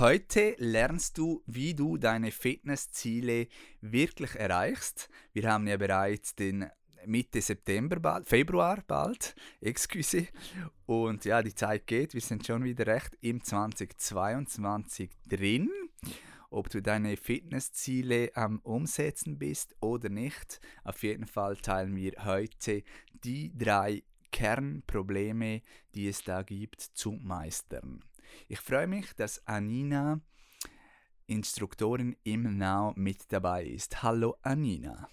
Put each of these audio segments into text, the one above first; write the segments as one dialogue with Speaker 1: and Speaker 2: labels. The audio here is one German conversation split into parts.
Speaker 1: Heute lernst du, wie du deine Fitnessziele wirklich erreichst. Wir haben ja bereits den Mitte September, bald, Februar bald, excuse. Und ja, die Zeit geht, wir sind schon wieder recht im 2022 drin. Ob du deine Fitnessziele am Umsetzen bist oder nicht, auf jeden Fall teilen wir heute die drei Kernprobleme, die es da gibt, zu meistern. Ich freue mich, dass Anina, Instruktorin im Now, mit dabei ist. Hallo Anina.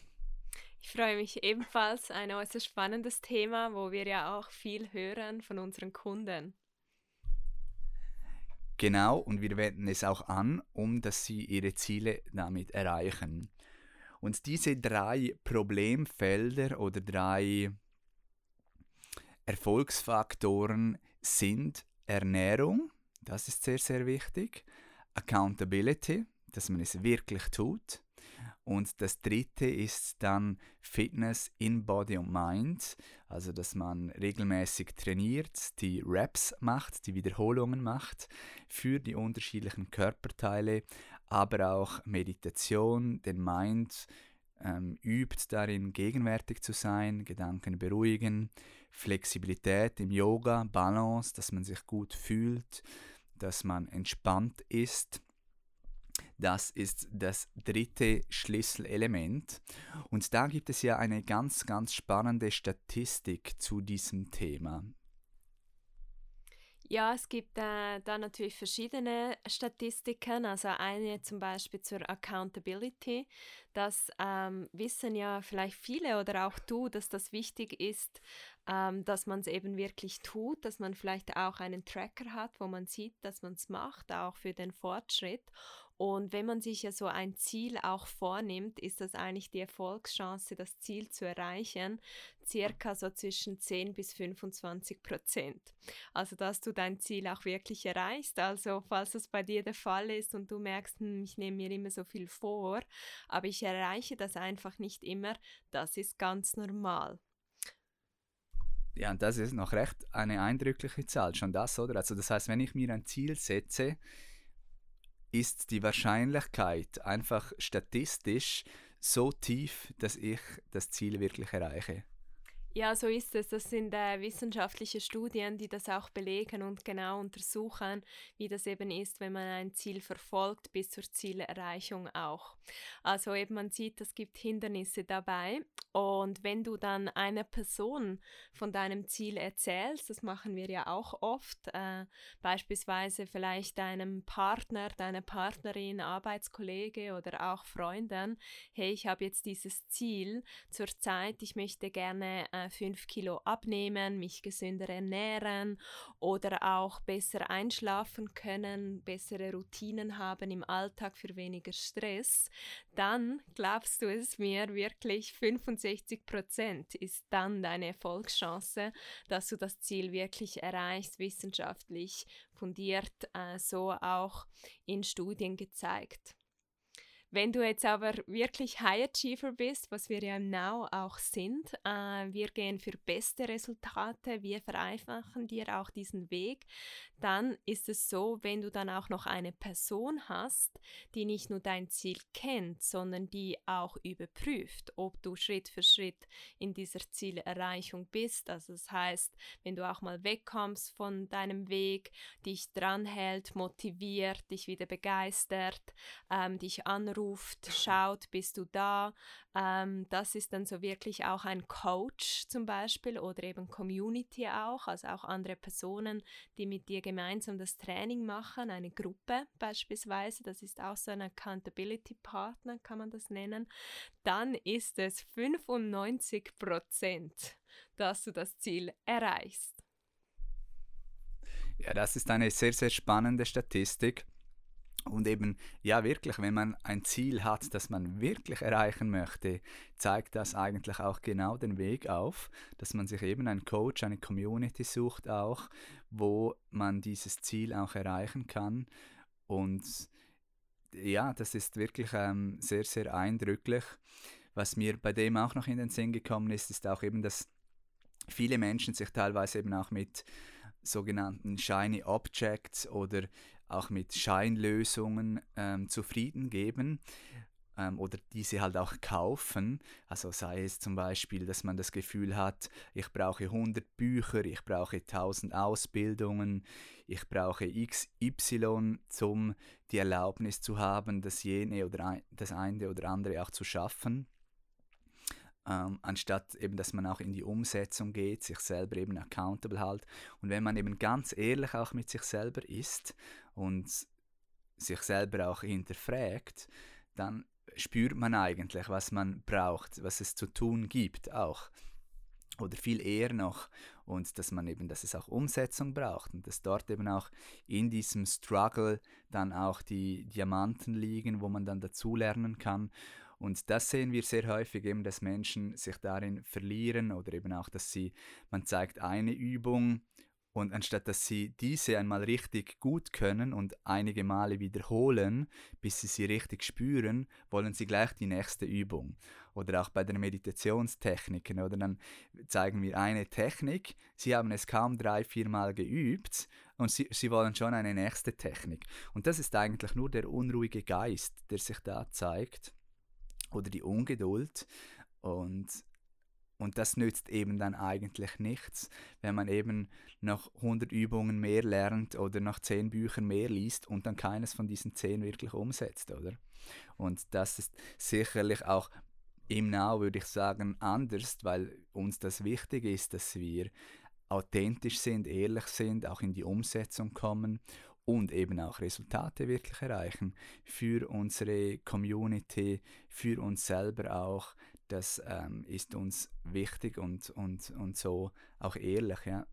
Speaker 2: Ich freue mich ebenfalls. Ein äußerst spannendes Thema, wo wir ja auch viel hören von unseren Kunden.
Speaker 1: Genau, und wir wenden es auch an, um dass sie ihre Ziele damit erreichen. Und diese drei Problemfelder oder drei Erfolgsfaktoren sind Ernährung, das ist sehr, sehr wichtig. Accountability, dass man es wirklich tut. Und das dritte ist dann Fitness in Body und Mind, also dass man regelmäßig trainiert, die Reps macht, die Wiederholungen macht für die unterschiedlichen Körperteile, aber auch Meditation, den Mind ähm, übt darin, gegenwärtig zu sein, Gedanken beruhigen, Flexibilität im Yoga, Balance, dass man sich gut fühlt, dass man entspannt ist. Das ist das dritte Schlüsselelement. Und da gibt es ja eine ganz, ganz spannende Statistik zu diesem Thema.
Speaker 2: Ja, es gibt äh, da natürlich verschiedene Statistiken. Also eine zum Beispiel zur Accountability. Das ähm, wissen ja vielleicht viele oder auch du, dass das wichtig ist, ähm, dass man es eben wirklich tut, dass man vielleicht auch einen Tracker hat, wo man sieht, dass man es macht, auch für den Fortschritt. Und wenn man sich ja so ein Ziel auch vornimmt, ist das eigentlich die Erfolgschance, das Ziel zu erreichen, circa so zwischen 10 bis 25 Prozent. Also, dass du dein Ziel auch wirklich erreichst. Also, falls das bei dir der Fall ist und du merkst, hm, ich nehme mir immer so viel vor, aber ich erreiche das einfach nicht immer, das ist ganz normal.
Speaker 1: Ja, und das ist noch recht eine eindrückliche Zahl, schon das, oder? Also das heißt, wenn ich mir ein Ziel setze, ist die Wahrscheinlichkeit einfach statistisch so tief, dass ich das Ziel wirklich erreiche.
Speaker 2: Ja, so ist es. Das sind äh, wissenschaftliche Studien, die das auch belegen und genau untersuchen, wie das eben ist, wenn man ein Ziel verfolgt, bis zur Zielerreichung auch. Also eben man sieht, es gibt Hindernisse dabei und wenn du dann einer Person von deinem Ziel erzählst, das machen wir ja auch oft, äh, beispielsweise vielleicht deinem Partner, deiner Partnerin, Arbeitskollege oder auch Freunden, hey, ich habe jetzt dieses Ziel zur Zeit, ich möchte gerne äh, 5 Kilo abnehmen, mich gesünder ernähren oder auch besser einschlafen können, bessere Routinen haben im Alltag für weniger Stress, dann glaubst du es mir wirklich 65 Prozent ist dann deine Erfolgschance, dass du das Ziel wirklich erreichst, wissenschaftlich fundiert, äh, so auch in Studien gezeigt. Wenn du jetzt aber wirklich High Achiever bist, was wir ja im Now auch sind, äh, wir gehen für beste Resultate, wir vereinfachen dir auch diesen Weg, dann ist es so, wenn du dann auch noch eine Person hast, die nicht nur dein Ziel kennt, sondern die auch überprüft, ob du Schritt für Schritt in dieser Zielerreichung bist. Also das heißt, wenn du auch mal wegkommst von deinem Weg, dich dranhält, motiviert, dich wieder begeistert, ähm, dich anruft, schaut, bist du da. Ähm, das ist dann so wirklich auch ein Coach zum Beispiel oder eben Community auch, also auch andere Personen, die mit dir gemeinsam das Training machen, eine Gruppe beispielsweise, das ist auch so ein Accountability Partner, kann man das nennen, dann ist es 95 Prozent, dass du das Ziel erreichst.
Speaker 1: Ja, das ist eine sehr, sehr spannende Statistik. Und eben, ja, wirklich, wenn man ein Ziel hat, das man wirklich erreichen möchte, zeigt das eigentlich auch genau den Weg auf, dass man sich eben einen Coach, eine Community sucht auch, wo man dieses Ziel auch erreichen kann. Und ja, das ist wirklich ähm, sehr, sehr eindrücklich. Was mir bei dem auch noch in den Sinn gekommen ist, ist auch eben, dass viele Menschen sich teilweise eben auch mit sogenannten Shiny Objects oder auch mit Scheinlösungen ähm, zufrieden geben ähm, oder diese halt auch kaufen. Also sei es zum Beispiel, dass man das Gefühl hat, ich brauche 100 Bücher, ich brauche 1000 Ausbildungen, ich brauche XY, um die Erlaubnis zu haben, das jene oder ein, das eine oder andere auch zu schaffen ähm, anstatt eben, dass man auch in die Umsetzung geht, sich selber eben accountable hält. Und wenn man eben ganz ehrlich auch mit sich selber ist und sich selber auch hinterfragt, dann spürt man eigentlich, was man braucht, was es zu tun gibt auch. Oder viel eher noch. Und dass man eben, dass es auch Umsetzung braucht und dass dort eben auch in diesem Struggle dann auch die Diamanten liegen, wo man dann dazulernen kann und das sehen wir sehr häufig eben, dass Menschen sich darin verlieren oder eben auch, dass sie, man zeigt eine Übung und anstatt dass sie diese einmal richtig gut können und einige Male wiederholen, bis sie sie richtig spüren, wollen sie gleich die nächste Übung. Oder auch bei den Meditationstechniken. Oder dann zeigen wir eine Technik, sie haben es kaum drei, vier Mal geübt und sie, sie wollen schon eine nächste Technik. Und das ist eigentlich nur der unruhige Geist, der sich da zeigt oder die Ungeduld und und das nützt eben dann eigentlich nichts, wenn man eben noch 100 Übungen mehr lernt oder noch 10 Bücher mehr liest und dann keines von diesen 10 wirklich umsetzt, oder? Und das ist sicherlich auch im Now, würde ich sagen, anders, weil uns das wichtig ist, dass wir authentisch sind, ehrlich sind, auch in die Umsetzung kommen und eben auch Resultate wirklich erreichen für unsere Community, für uns selber auch. Das ähm, ist uns wichtig und, und, und so auch ehrlich, ja.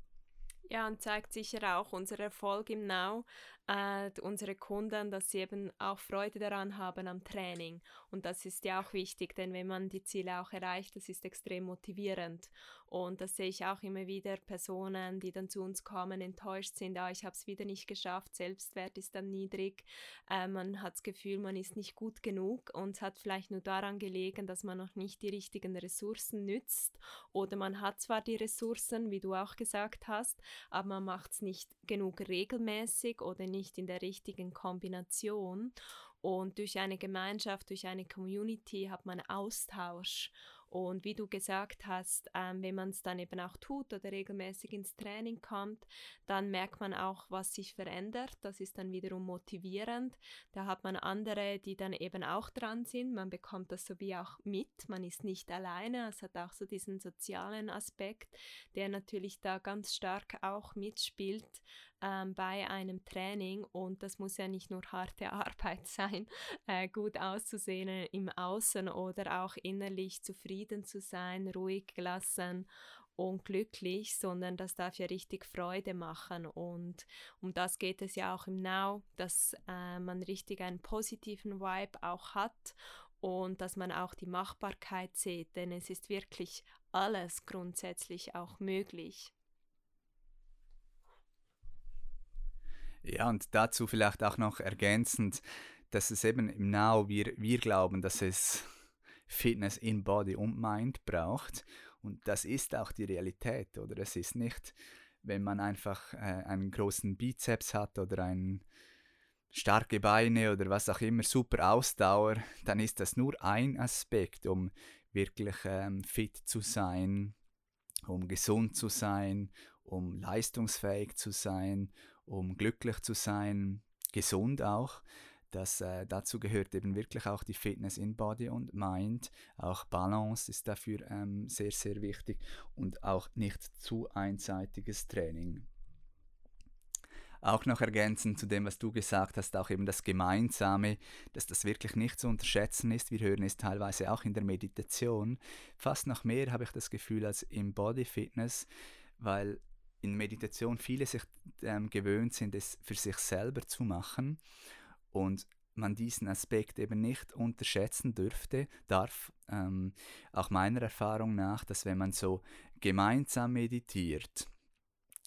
Speaker 2: Ja, und zeigt sicher auch unser Erfolg im Now, äh, unsere Kunden, dass sie eben auch Freude daran haben am Training. Und das ist ja auch wichtig, denn wenn man die Ziele auch erreicht, das ist extrem motivierend. Und das sehe ich auch immer wieder Personen, die dann zu uns kommen, enttäuscht sind, ah, ich habe es wieder nicht geschafft, Selbstwert ist dann niedrig, äh, man hat das Gefühl, man ist nicht gut genug und es hat vielleicht nur daran gelegen, dass man noch nicht die richtigen Ressourcen nützt oder man hat zwar die Ressourcen, wie du auch gesagt hast, aber man macht es nicht genug regelmäßig oder nicht in der richtigen Kombination. Und durch eine Gemeinschaft, durch eine Community hat man Austausch und wie du gesagt hast, ähm, wenn man es dann eben auch tut oder regelmäßig ins Training kommt, dann merkt man auch, was sich verändert. Das ist dann wiederum motivierend. Da hat man andere, die dann eben auch dran sind. Man bekommt das so wie auch mit. Man ist nicht alleine. Es hat auch so diesen sozialen Aspekt, der natürlich da ganz stark auch mitspielt ähm, bei einem Training und das muss ja nicht nur harte Arbeit sein, äh, gut auszusehen im Außen oder auch innerlich zufrieden zu sein, ruhig gelassen und glücklich, sondern das darf ja richtig Freude machen und um das geht es ja auch im Now, dass äh, man richtig einen positiven Vibe auch hat und dass man auch die Machbarkeit sieht, denn es ist wirklich alles grundsätzlich auch möglich.
Speaker 1: Ja, und dazu vielleicht auch noch ergänzend, dass es eben im Now, wir, wir glauben, dass es Fitness in Body und Mind braucht. Und das ist auch die Realität, oder? Es ist nicht, wenn man einfach äh, einen großen Bizeps hat oder ein starke Beine oder was auch immer, super Ausdauer, dann ist das nur ein Aspekt, um wirklich ähm, fit zu sein, um gesund zu sein, um leistungsfähig zu sein, um glücklich zu sein, gesund auch. Das, äh, dazu gehört eben wirklich auch die Fitness in Body und Mind. Auch Balance ist dafür ähm, sehr, sehr wichtig und auch nicht zu einseitiges Training. Auch noch ergänzend zu dem, was du gesagt hast, auch eben das Gemeinsame, dass das wirklich nicht zu unterschätzen ist. Wir hören es teilweise auch in der Meditation. Fast noch mehr habe ich das Gefühl als im Body Fitness, weil in Meditation viele sich ähm, gewöhnt sind, es für sich selber zu machen und man diesen Aspekt eben nicht unterschätzen dürfte, darf, ähm, auch meiner Erfahrung nach, dass wenn man so gemeinsam meditiert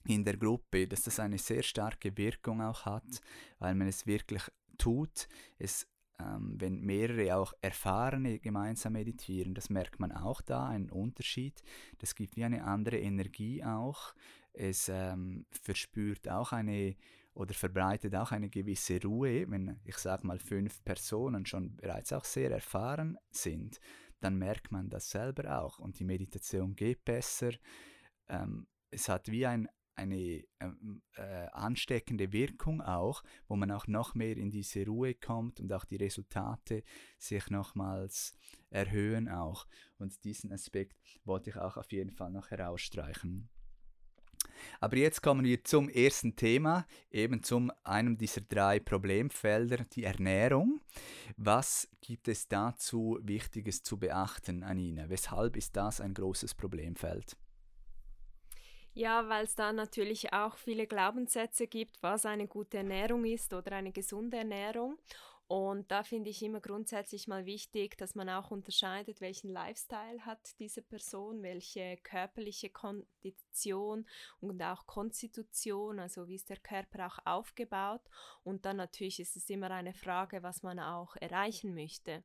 Speaker 1: in der Gruppe, dass das eine sehr starke Wirkung auch hat, weil man es wirklich tut. Es, ähm, wenn mehrere auch Erfahrene gemeinsam meditieren, das merkt man auch da, einen Unterschied. Das gibt wie eine andere Energie auch. Es ähm, verspürt auch eine oder verbreitet auch eine gewisse Ruhe, wenn ich sage mal fünf Personen schon bereits auch sehr erfahren sind, dann merkt man das selber auch und die Meditation geht besser. Ähm, es hat wie ein, eine ähm, äh, ansteckende Wirkung auch, wo man auch noch mehr in diese Ruhe kommt und auch die Resultate sich nochmals erhöhen auch. Und diesen Aspekt wollte ich auch auf jeden Fall noch herausstreichen. Aber jetzt kommen wir zum ersten Thema, eben zum einem dieser drei Problemfelder, die Ernährung. Was gibt es dazu Wichtiges zu beachten, Anina? Weshalb ist das ein großes Problemfeld?
Speaker 2: Ja, weil es da natürlich auch viele Glaubenssätze gibt, was eine gute Ernährung ist oder eine gesunde Ernährung. Und da finde ich immer grundsätzlich mal wichtig, dass man auch unterscheidet, welchen Lifestyle hat diese Person, welche körperliche Kondition und auch Konstitution, also wie ist der Körper auch aufgebaut. Und dann natürlich ist es immer eine Frage, was man auch erreichen möchte.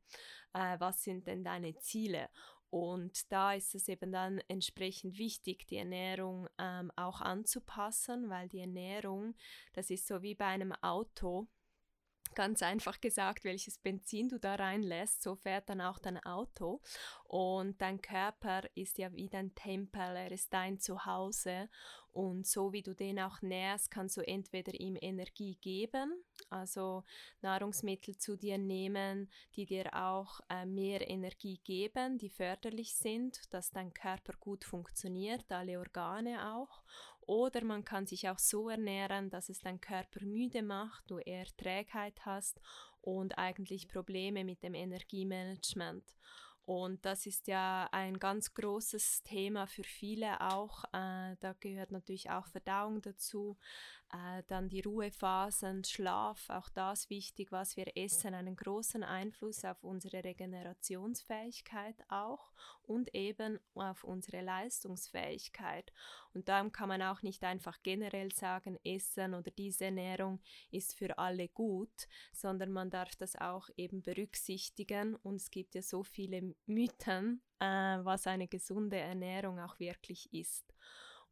Speaker 2: Äh, was sind denn deine Ziele? Und da ist es eben dann entsprechend wichtig, die Ernährung ähm, auch anzupassen, weil die Ernährung, das ist so wie bei einem Auto ganz einfach gesagt, welches Benzin du da reinlässt, so fährt dann auch dein Auto. Und dein Körper ist ja wie dein Tempel, er ist dein Zuhause. Und so wie du den auch nährst, kannst du entweder ihm Energie geben, also Nahrungsmittel zu dir nehmen, die dir auch äh, mehr Energie geben, die förderlich sind, dass dein Körper gut funktioniert, alle Organe auch. Oder man kann sich auch so ernähren, dass es deinen Körper müde macht, du eher Trägheit hast und eigentlich Probleme mit dem Energiemanagement. Und das ist ja ein ganz großes Thema für viele auch. Äh, da gehört natürlich auch Verdauung dazu. Äh, dann die Ruhephasen, Schlaf, auch das wichtig, was wir essen, einen großen Einfluss auf unsere Regenerationsfähigkeit auch und eben auf unsere Leistungsfähigkeit. Und darum kann man auch nicht einfach generell sagen, Essen oder diese Ernährung ist für alle gut, sondern man darf das auch eben berücksichtigen. Und es gibt ja so viele Mythen, äh, was eine gesunde Ernährung auch wirklich ist.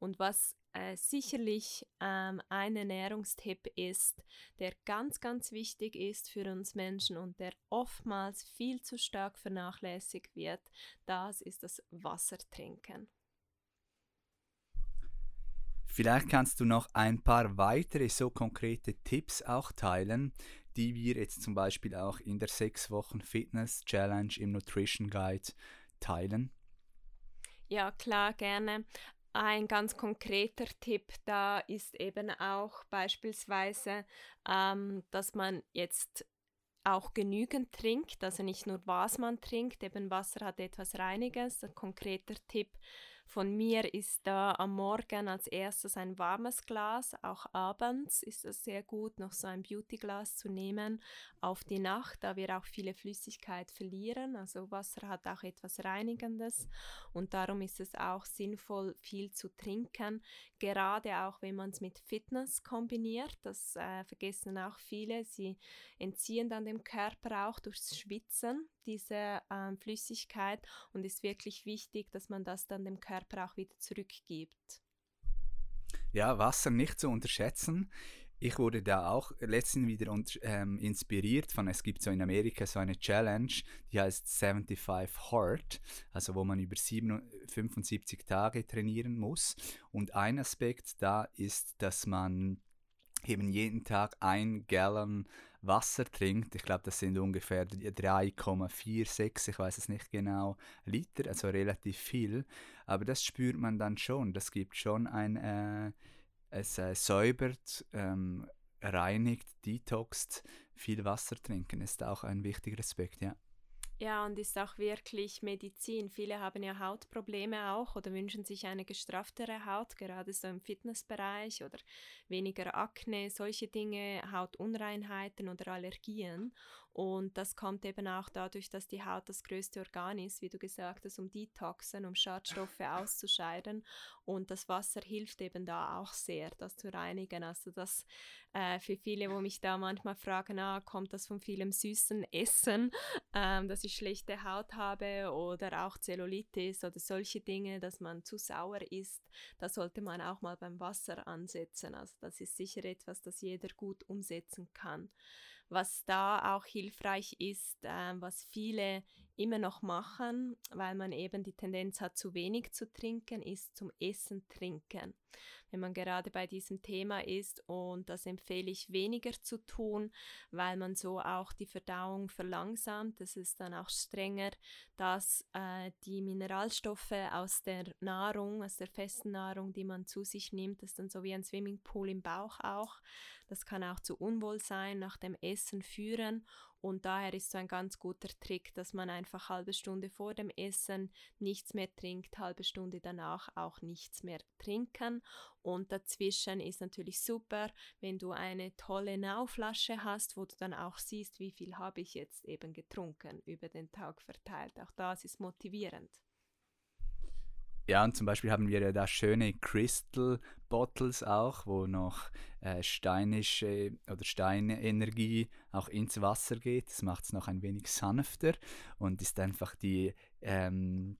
Speaker 2: Und was äh, sicherlich ähm, ein Ernährungstipp ist, der ganz, ganz wichtig ist für uns Menschen und der oftmals viel zu stark vernachlässigt wird, das ist das Wasser trinken.
Speaker 1: Vielleicht kannst du noch ein paar weitere so konkrete Tipps auch teilen, die wir jetzt zum Beispiel auch in der 6 Wochen Fitness Challenge im Nutrition Guide teilen.
Speaker 2: Ja, klar, gerne. Ein ganz konkreter Tipp da ist eben auch beispielsweise, ähm, dass man jetzt auch genügend trinkt, also nicht nur was man trinkt, eben Wasser hat etwas Reiniges. Ein konkreter Tipp von mir ist da am Morgen als erstes ein warmes Glas, auch abends ist es sehr gut, noch so ein Beautyglas zu nehmen auf die Nacht, da wir auch viele Flüssigkeit verlieren. Also Wasser hat auch etwas Reinigendes und darum ist es auch sinnvoll, viel zu trinken, gerade auch wenn man es mit Fitness kombiniert. Das äh, vergessen auch viele. Sie entziehen dann dem Körper auch durchs Schwitzen diese ähm, Flüssigkeit und ist wirklich wichtig, dass man das dann dem Körper auch wieder zurückgibt.
Speaker 1: Ja, Wasser nicht zu unterschätzen. Ich wurde da auch letztens wieder ähm, inspiriert von, es gibt so in Amerika so eine Challenge, die heißt 75 Hard, also wo man über 7, 75 Tage trainieren muss. Und ein Aspekt da ist, dass man eben jeden Tag ein Gallon Wasser trinkt, ich glaube, das sind ungefähr 3,46, ich weiß es nicht genau, Liter, also relativ viel. Aber das spürt man dann schon. Das gibt schon ein, äh, es äh, säubert, ähm, reinigt, detoxt. Viel Wasser trinken ist auch ein wichtiger Aspekt, ja.
Speaker 2: Ja, und ist auch wirklich Medizin. Viele haben ja Hautprobleme auch oder wünschen sich eine gestrafftere Haut, gerade so im Fitnessbereich oder weniger Akne, solche Dinge, Hautunreinheiten oder Allergien. Und das kommt eben auch dadurch, dass die Haut das größte Organ ist, wie du gesagt hast, um Detoxen, um Schadstoffe auszuscheiden. Und das Wasser hilft eben da auch sehr, das zu reinigen. Also das äh, für viele, wo mich da manchmal fragen, ah, kommt das von vielem süßen Essen, ähm, dass ich schlechte Haut habe oder auch Zellulitis oder solche Dinge, dass man zu sauer ist, da sollte man auch mal beim Wasser ansetzen. Also das ist sicher etwas, das jeder gut umsetzen kann. Was da auch hilfreich ist, äh, was viele immer noch machen, weil man eben die Tendenz hat, zu wenig zu trinken, ist zum Essen trinken. Wenn man gerade bei diesem Thema ist und das empfehle ich weniger zu tun, weil man so auch die Verdauung verlangsamt. Das ist dann auch strenger, dass äh, die Mineralstoffe aus der Nahrung, aus der festen Nahrung, die man zu sich nimmt, das ist dann so wie ein Swimmingpool im Bauch auch. Das kann auch zu Unwohlsein nach dem Essen führen und daher ist so ein ganz guter Trick, dass man einfach halbe Stunde vor dem Essen nichts mehr trinkt, halbe Stunde danach auch nichts mehr trinken. Und dazwischen ist natürlich super, wenn du eine tolle Nauflasche hast, wo du dann auch siehst, wie viel habe ich jetzt eben getrunken über den Tag verteilt. Auch das ist motivierend.
Speaker 1: Ja, und zum Beispiel haben wir ja da schöne Crystal Bottles auch, wo noch äh, steinische oder Steinenergie auch ins Wasser geht. Das macht es noch ein wenig sanfter und ist einfach die, ähm,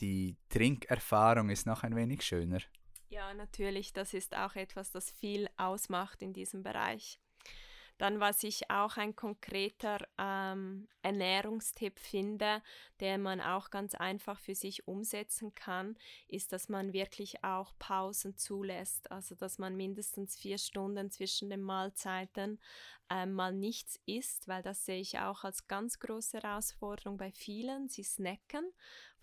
Speaker 1: die Trinkerfahrung ist noch ein wenig schöner.
Speaker 2: Ja, natürlich, das ist auch etwas, das viel ausmacht in diesem Bereich. Dann, was ich auch ein konkreter ähm, Ernährungstipp finde, den man auch ganz einfach für sich umsetzen kann, ist, dass man wirklich auch Pausen zulässt. Also, dass man mindestens vier Stunden zwischen den Mahlzeiten äh, mal nichts isst, weil das sehe ich auch als ganz große Herausforderung bei vielen. Sie snacken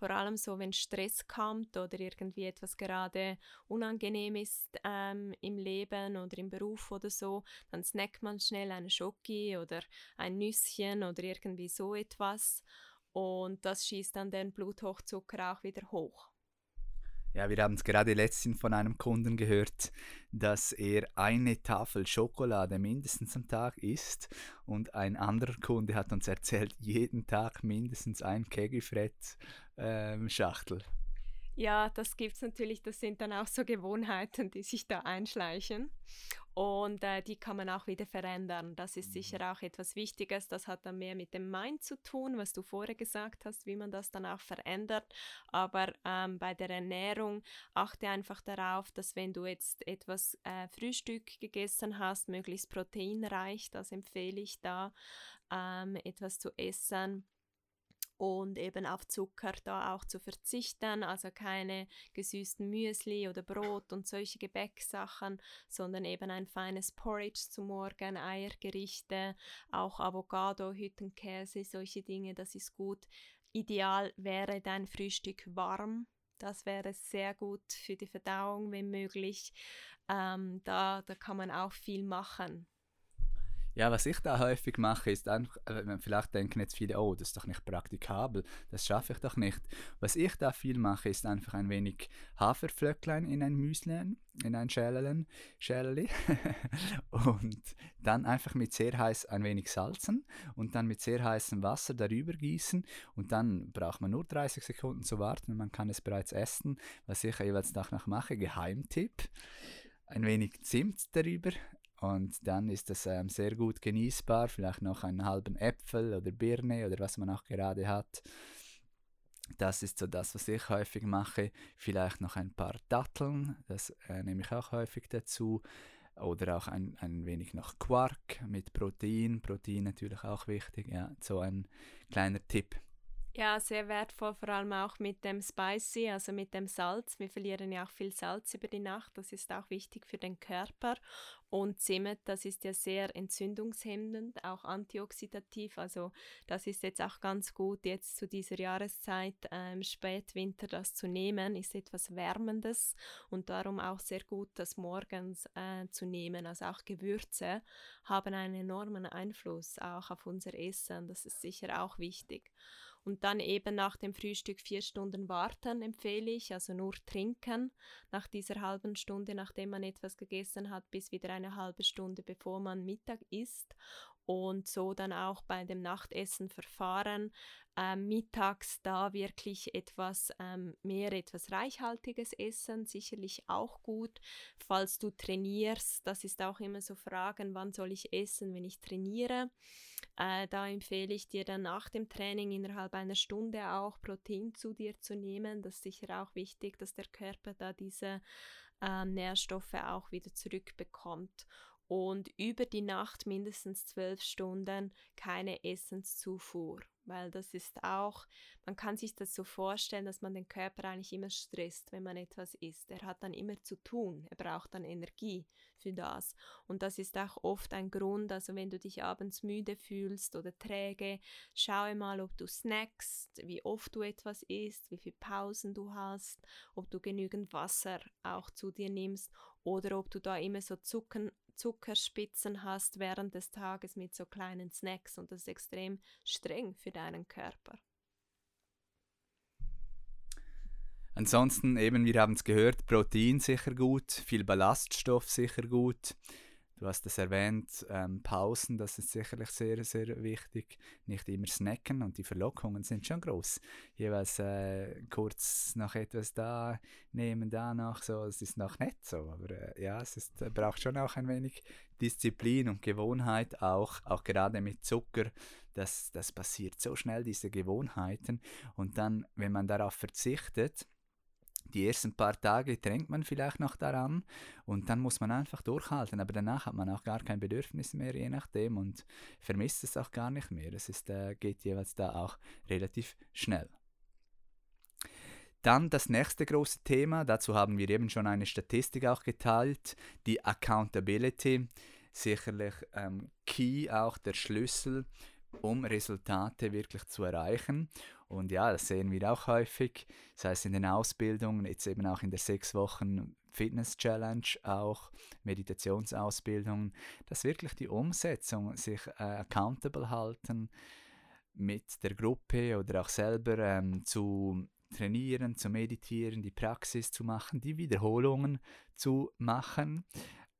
Speaker 2: vor allem so, wenn Stress kommt oder irgendwie etwas gerade unangenehm ist ähm, im Leben oder im Beruf oder so, dann snackt man schnell eine Schoki oder ein Nüsschen oder irgendwie so etwas und das schießt dann den Bluthochdrucker auch wieder hoch.
Speaker 1: Ja, wir haben es gerade letztens von einem Kunden gehört, dass er eine Tafel Schokolade mindestens am Tag isst und ein anderer Kunde hat uns erzählt, jeden Tag mindestens ein Kegifred ähm.
Speaker 2: Ja, das gibt es natürlich. Das sind dann auch so Gewohnheiten, die sich da einschleichen. Und äh, die kann man auch wieder verändern. Das ist sicher mhm. auch etwas Wichtiges. Das hat dann mehr mit dem Mind zu tun, was du vorher gesagt hast, wie man das dann auch verändert. Aber ähm, bei der Ernährung achte einfach darauf, dass wenn du jetzt etwas äh, Frühstück gegessen hast, möglichst proteinreich, das empfehle ich da, ähm, etwas zu essen und eben auf Zucker da auch zu verzichten, also keine gesüßten Müsli oder Brot und solche Gebäcksachen, sondern eben ein feines Porridge zum Morgen, Eiergerichte, auch Avocado, Hüttenkäse, solche Dinge, das ist gut. Ideal wäre dein Frühstück warm. Das wäre sehr gut für die Verdauung, wenn möglich. Ähm, da, da kann man auch viel machen.
Speaker 1: Ja, was ich da häufig mache, ist einfach, äh, vielleicht denken jetzt viele, oh, das ist doch nicht praktikabel, das schaffe ich doch nicht. Was ich da viel mache, ist einfach ein wenig Haferflöcklein in ein Müsli, in ein Schäleli. Und dann einfach mit sehr heiß ein wenig salzen und dann mit sehr heißem Wasser darüber gießen. Und dann braucht man nur 30 Sekunden zu warten und man kann es bereits essen, was ich jeweils noch mache, Geheimtipp ein wenig Zimt darüber, und dann ist das ähm, sehr gut genießbar, vielleicht noch einen halben Äpfel oder Birne oder was man auch gerade hat. Das ist so das, was ich häufig mache. Vielleicht noch ein paar Datteln, das äh, nehme ich auch häufig dazu. Oder auch ein, ein wenig noch Quark mit Protein. Protein natürlich auch wichtig. Ja, so ein kleiner Tipp.
Speaker 2: Ja, sehr wertvoll, vor allem auch mit dem Spicy, also mit dem Salz. Wir verlieren ja auch viel Salz über die Nacht. Das ist auch wichtig für den Körper. Und Zimt, das ist ja sehr entzündungshemmend, auch antioxidativ. Also das ist jetzt auch ganz gut, jetzt zu dieser Jahreszeit, ähm, Spätwinter, das zu nehmen, ist etwas Wärmendes und darum auch sehr gut, das morgens äh, zu nehmen. Also auch Gewürze haben einen enormen Einfluss auch auf unser Essen. Das ist sicher auch wichtig. Und dann eben nach dem Frühstück vier Stunden warten empfehle ich, also nur trinken nach dieser halben Stunde, nachdem man etwas gegessen hat, bis wieder eine halbe Stunde, bevor man Mittag isst. Und so dann auch bei dem Nachtessen verfahren, ähm, mittags da wirklich etwas ähm, mehr, etwas reichhaltiges essen, sicherlich auch gut. Falls du trainierst, das ist auch immer so Fragen, wann soll ich essen, wenn ich trainiere. Äh, da empfehle ich dir dann nach dem Training innerhalb einer Stunde auch Protein zu dir zu nehmen. Das ist sicher auch wichtig, dass der Körper da diese äh, Nährstoffe auch wieder zurückbekommt. Und über die Nacht mindestens zwölf Stunden keine Essenszufuhr weil das ist auch, man kann sich das so vorstellen, dass man den Körper eigentlich immer stresst, wenn man etwas isst. Er hat dann immer zu tun, er braucht dann Energie für das. Und das ist auch oft ein Grund, also wenn du dich abends müde fühlst oder träge, schau mal, ob du snackst, wie oft du etwas isst, wie viele Pausen du hast, ob du genügend Wasser auch zu dir nimmst oder ob du da immer so Zucken, Zuckerspitzen hast während des Tages mit so kleinen Snacks und das ist extrem streng für deinen Körper.
Speaker 1: Ansonsten eben, wir haben es gehört, Protein sicher gut, viel Ballaststoff sicher gut. Du hast es erwähnt, ähm, Pausen, das ist sicherlich sehr, sehr wichtig. Nicht immer snacken und die Verlockungen sind schon groß. Jeweils äh, kurz noch etwas da nehmen, danach so, es ist noch nicht so. Aber äh, ja, es ist, äh, braucht schon auch ein wenig Disziplin und Gewohnheit, auch, auch gerade mit Zucker. Das, das passiert so schnell, diese Gewohnheiten. Und dann, wenn man darauf verzichtet, die ersten paar Tage drängt man vielleicht noch daran und dann muss man einfach durchhalten, aber danach hat man auch gar kein Bedürfnis mehr, je nachdem, und vermisst es auch gar nicht mehr. Es ist, äh, geht jeweils da auch relativ schnell. Dann das nächste große Thema, dazu haben wir eben schon eine Statistik auch geteilt, die Accountability. Sicherlich ähm, key auch der Schlüssel, um Resultate wirklich zu erreichen. Und ja, das sehen wir auch häufig, das heißt in den Ausbildungen, jetzt eben auch in der sechs Wochen Fitness Challenge, auch Meditationsausbildung, dass wirklich die Umsetzung sich äh, accountable halten mit der Gruppe oder auch selber ähm, zu trainieren, zu meditieren, die Praxis zu machen, die Wiederholungen zu machen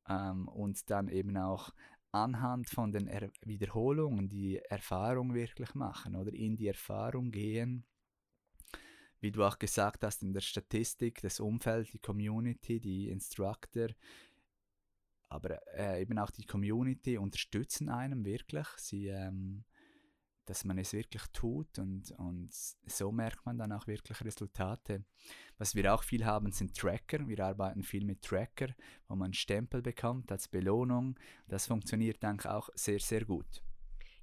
Speaker 1: ähm, und dann eben auch anhand von den er Wiederholungen die Erfahrung wirklich machen oder in die Erfahrung gehen. Wie du auch gesagt hast in der Statistik, das Umfeld, die Community, die Instructor, aber äh, eben auch die Community unterstützen einem wirklich. Sie ähm, dass man es wirklich tut und, und so merkt man dann auch wirklich Resultate. Was wir auch viel haben, sind Tracker. Wir arbeiten viel mit Tracker, wo man Stempel bekommt als Belohnung. Das funktioniert dann auch sehr, sehr gut.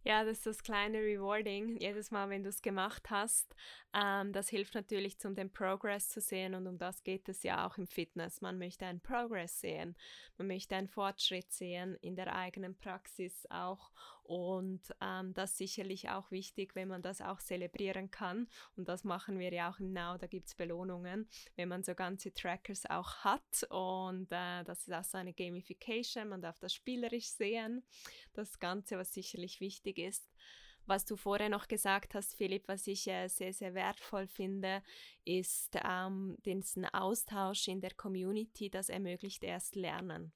Speaker 2: Ja, das ist das kleine Rewarding, jedes Mal, wenn du es gemacht hast. Ähm, das hilft natürlich, um den Progress zu sehen und um das geht es ja auch im Fitness. Man möchte einen Progress sehen, man möchte einen Fortschritt sehen in der eigenen Praxis auch und ähm, das ist sicherlich auch wichtig, wenn man das auch zelebrieren kann. Und das machen wir ja auch im Now. Da gibt es Belohnungen, wenn man so ganze Trackers auch hat. Und äh, das ist auch so eine Gamification. Man darf das spielerisch sehen. Das Ganze, was sicherlich wichtig ist. Was du vorher noch gesagt hast, Philipp, was ich äh, sehr, sehr wertvoll finde, ist ähm, diesen Austausch in der Community, das ermöglicht erst Lernen.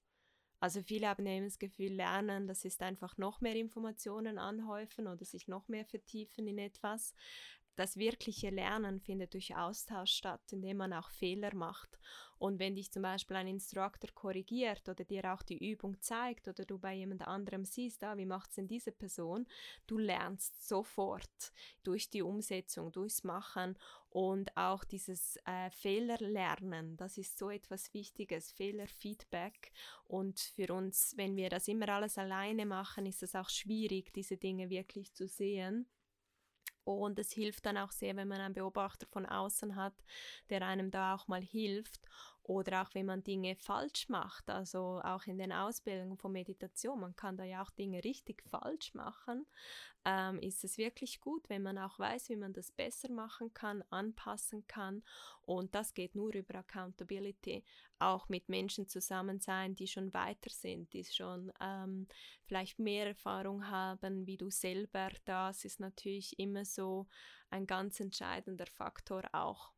Speaker 2: Also viele haben immer das Gefühl, lernen, das ist einfach noch mehr Informationen anhäufen oder sich noch mehr vertiefen in etwas das wirkliche Lernen findet durch Austausch statt, indem man auch Fehler macht. Und wenn dich zum Beispiel ein Instructor korrigiert oder dir auch die Übung zeigt oder du bei jemand anderem siehst, ah, wie macht es denn diese Person, du lernst sofort durch die Umsetzung, durchs Machen und auch dieses äh, Fehlerlernen, das ist so etwas Wichtiges, Fehlerfeedback. Und für uns, wenn wir das immer alles alleine machen, ist es auch schwierig, diese Dinge wirklich zu sehen. Und es hilft dann auch sehr, wenn man einen Beobachter von außen hat, der einem da auch mal hilft. Oder auch wenn man Dinge falsch macht, also auch in den Ausbildungen von Meditation, man kann da ja auch Dinge richtig falsch machen, ähm, ist es wirklich gut, wenn man auch weiß, wie man das besser machen kann, anpassen kann. Und das geht nur über Accountability, auch mit Menschen zusammen sein, die schon weiter sind, die schon ähm, vielleicht mehr Erfahrung haben wie du selber, das ist natürlich immer so ein ganz entscheidender Faktor auch.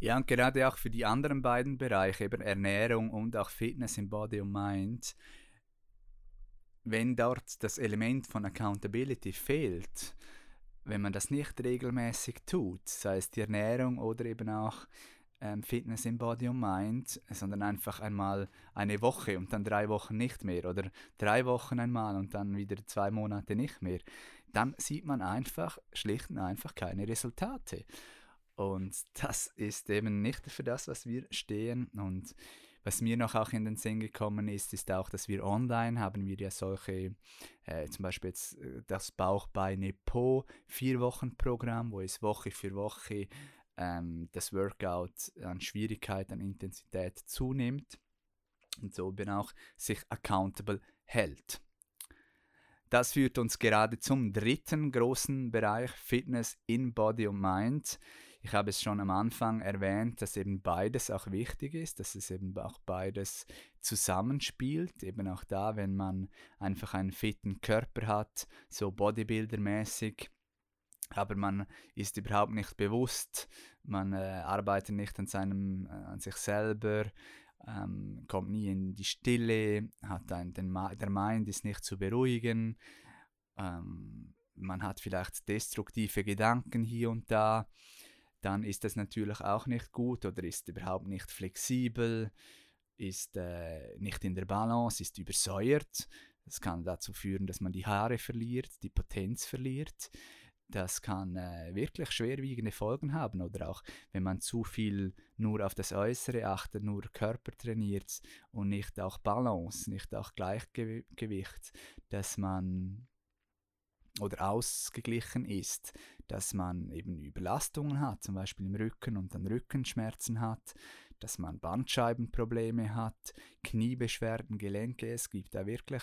Speaker 1: Ja, und gerade auch für die anderen beiden Bereiche, eben Ernährung und auch Fitness im Body und Mind, wenn dort das Element von Accountability fehlt, wenn man das nicht regelmäßig tut, sei es die Ernährung oder eben auch ähm, Fitness im Body und Mind, sondern einfach einmal eine Woche und dann drei Wochen nicht mehr oder drei Wochen einmal und dann wieder zwei Monate nicht mehr, dann sieht man einfach schlicht und einfach keine Resultate. Und das ist eben nicht für das, was wir stehen. Und was mir noch auch in den Sinn gekommen ist, ist auch, dass wir online haben wir ja solche, äh, zum Beispiel jetzt äh, das Bauch, Beine, Po, vier Wochen Programm, wo es Woche für Woche ähm, das Workout an Schwierigkeit, an Intensität zunimmt und so eben auch sich accountable hält. Das führt uns gerade zum dritten großen Bereich Fitness in Body und Mind. Ich habe es schon am Anfang erwähnt, dass eben beides auch wichtig ist, dass es eben auch beides zusammenspielt. Eben auch da, wenn man einfach einen fitten Körper hat, so Bodybuilder-mäßig, aber man ist überhaupt nicht bewusst, man äh, arbeitet nicht an, seinem, äh, an sich selber, ähm, kommt nie in die Stille, hat ein, den, der Mind ist nicht zu beruhigen, ähm, man hat vielleicht destruktive Gedanken hier und da dann ist das natürlich auch nicht gut oder ist überhaupt nicht flexibel, ist äh, nicht in der Balance, ist übersäuert. Das kann dazu führen, dass man die Haare verliert, die Potenz verliert. Das kann äh, wirklich schwerwiegende Folgen haben. Oder auch, wenn man zu viel nur auf das Äußere achtet, nur Körper trainiert und nicht auch Balance, nicht auch Gleichgewicht, dass man oder ausgeglichen ist, dass man eben Überlastungen hat, zum Beispiel im Rücken und dann Rückenschmerzen hat, dass man Bandscheibenprobleme hat, Kniebeschwerden, Gelenke, es gibt da wirklich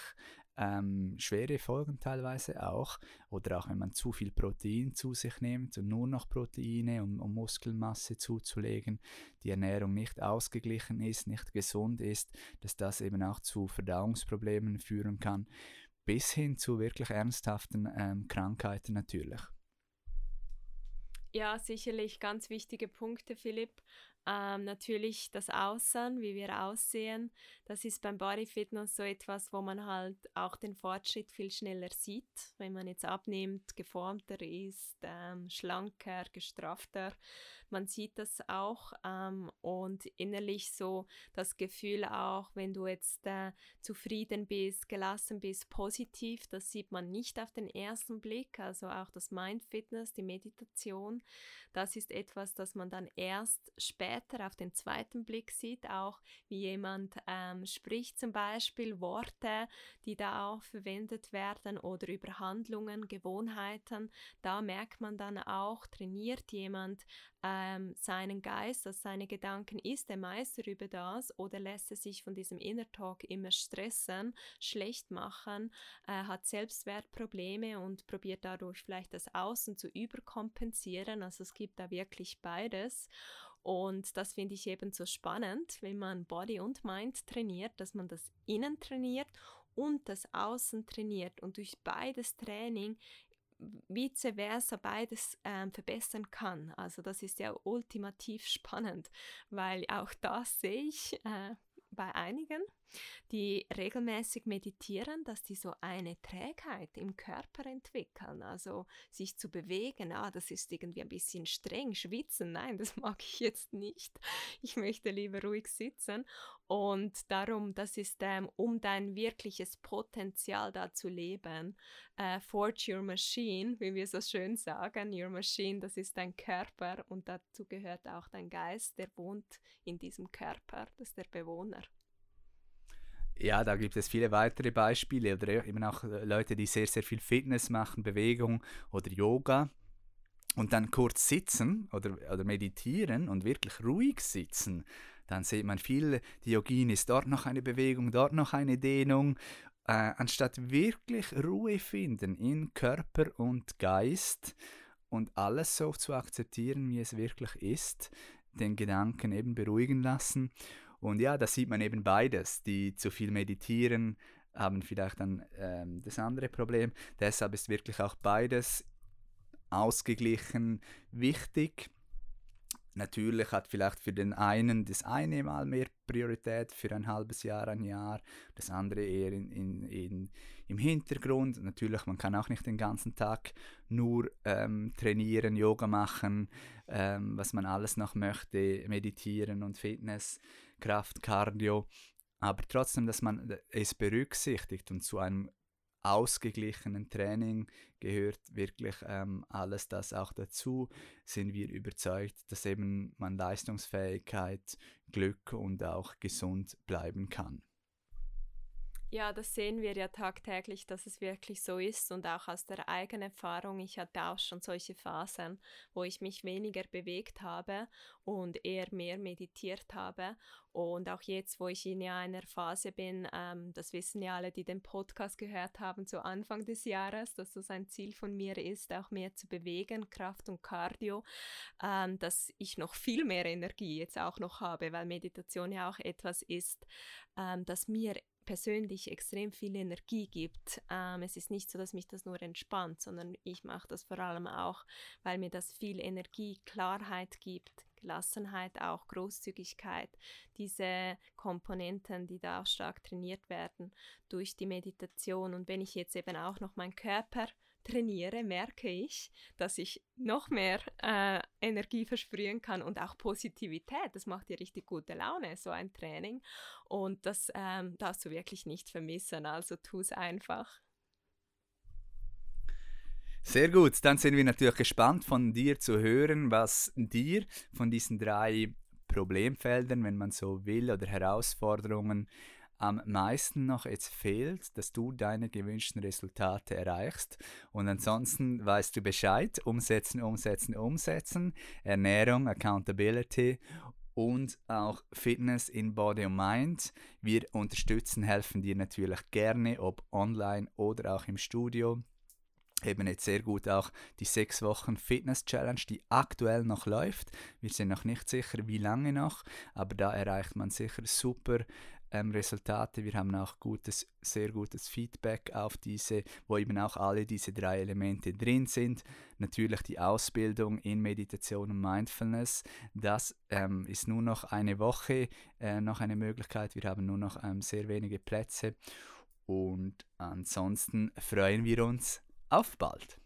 Speaker 1: ähm, schwere Folgen teilweise auch. Oder auch wenn man zu viel Protein zu sich nimmt und nur noch Proteine, um, um Muskelmasse zuzulegen, die Ernährung nicht ausgeglichen ist, nicht gesund ist, dass das eben auch zu Verdauungsproblemen führen kann bis hin zu wirklich ernsthaften ähm, Krankheiten natürlich.
Speaker 2: Ja, sicherlich ganz wichtige Punkte, Philipp. Ähm, natürlich das Aussehen, wie wir aussehen, das ist beim Body Fitness so etwas, wo man halt auch den Fortschritt viel schneller sieht. Wenn man jetzt abnimmt, geformter ist, ähm, schlanker, gestrafter, man sieht das auch ähm, und innerlich so das Gefühl auch, wenn du jetzt äh, zufrieden bist, gelassen bist, positiv, das sieht man nicht auf den ersten Blick, also auch das Mind Fitness, die Meditation, das ist etwas, das man dann erst später auf den zweiten Blick sieht, auch wie jemand ähm, spricht zum Beispiel Worte, die da auch verwendet werden oder über Handlungen, Gewohnheiten, da merkt man dann auch, trainiert jemand ähm, seinen Geist, also seine Gedanken, ist er Meister über das oder lässt er sich von diesem Inner Talk immer stressen, schlecht machen, äh, hat Selbstwertprobleme und probiert dadurch vielleicht das Außen zu überkompensieren. Also es gibt da wirklich beides. Und das finde ich eben so spannend, wenn man Body und Mind trainiert, dass man das Innen trainiert und das Außen trainiert. Und durch beides Training vice versa beides ähm, verbessern kann. Also das ist ja ultimativ spannend, weil auch das sehe ich äh, bei einigen, die regelmäßig meditieren, dass die so eine Trägheit im Körper entwickeln, also sich zu bewegen, ah, das ist irgendwie ein bisschen streng, schwitzen, nein, das mag ich jetzt nicht. Ich möchte lieber ruhig sitzen und darum, das ist, ähm, um dein wirkliches Potenzial da zu leben, äh, forge your machine, wie wir so schön sagen, your machine, das ist dein Körper und dazu gehört auch dein Geist, der wohnt in diesem Körper, das ist der Bewohner.
Speaker 1: Ja, da gibt es viele weitere Beispiele oder eben auch äh, Leute, die sehr, sehr viel Fitness machen, Bewegung oder Yoga. und dann kurz sitzen oder, oder meditieren und wirklich ruhig sitzen, dann sieht man viel Diogenes, dort noch eine Bewegung, dort noch eine Dehnung, äh, anstatt wirklich Ruhe finden in Körper und Geist und alles so zu akzeptieren, wie es wirklich ist, den Gedanken eben beruhigen lassen. Und ja, da sieht man eben beides. Die zu viel meditieren, haben vielleicht dann ähm, das andere Problem. Deshalb ist wirklich auch beides ausgeglichen wichtig. Natürlich hat vielleicht für den einen das eine mal mehr Priorität für ein halbes Jahr, ein Jahr, das andere eher in, in, in, im Hintergrund. Natürlich, man kann auch nicht den ganzen Tag nur ähm, trainieren, Yoga machen, ähm, was man alles noch möchte, meditieren und Fitness, Kraft, Cardio. Aber trotzdem, dass man es berücksichtigt und zu einem ausgeglichenen Training gehört wirklich ähm, alles das auch dazu, sind wir überzeugt, dass eben man Leistungsfähigkeit, Glück und auch gesund bleiben kann.
Speaker 2: Ja, das sehen wir ja tagtäglich, dass es wirklich so ist und auch aus der eigenen Erfahrung. Ich hatte auch schon solche Phasen, wo ich mich weniger bewegt habe und eher mehr meditiert habe. Und auch jetzt, wo ich in einer Phase bin, ähm, das wissen ja alle, die den Podcast gehört haben zu Anfang des Jahres, dass das ein Ziel von mir ist, auch mehr zu bewegen, Kraft und Cardio, ähm, dass ich noch viel mehr Energie jetzt auch noch habe, weil Meditation ja auch etwas ist, ähm, das mir persönlich extrem viel Energie gibt. Ähm, es ist nicht so, dass mich das nur entspannt, sondern ich mache das vor allem auch, weil mir das viel Energie, Klarheit gibt, Gelassenheit, auch Großzügigkeit, diese Komponenten, die da auch stark trainiert werden durch die Meditation. Und wenn ich jetzt eben auch noch meinen Körper trainiere, merke ich, dass ich noch mehr äh, Energie versprühen kann und auch Positivität. Das macht dir richtig gute Laune, so ein Training. Und das ähm, darfst du wirklich nicht vermissen. Also tu es einfach.
Speaker 1: Sehr gut, dann sind wir natürlich gespannt von dir zu hören, was dir von diesen drei Problemfeldern, wenn man so will, oder Herausforderungen am meisten noch jetzt fehlt, dass du deine gewünschten Resultate erreichst. Und ansonsten weißt du Bescheid, umsetzen, umsetzen, umsetzen, Ernährung, Accountability und auch Fitness in Body und Mind. Wir unterstützen, helfen dir natürlich gerne, ob online oder auch im Studio eben jetzt sehr gut auch die sechs Wochen Fitness Challenge, die aktuell noch läuft. Wir sind noch nicht sicher, wie lange noch, aber da erreicht man sicher super ähm, Resultate. Wir haben auch gutes, sehr gutes Feedback auf diese, wo eben auch alle diese drei Elemente drin sind. Natürlich die Ausbildung in Meditation und Mindfulness. Das ähm, ist nur noch eine Woche, äh, noch eine Möglichkeit. Wir haben nur noch ähm, sehr wenige Plätze. Und ansonsten freuen wir uns auf bald.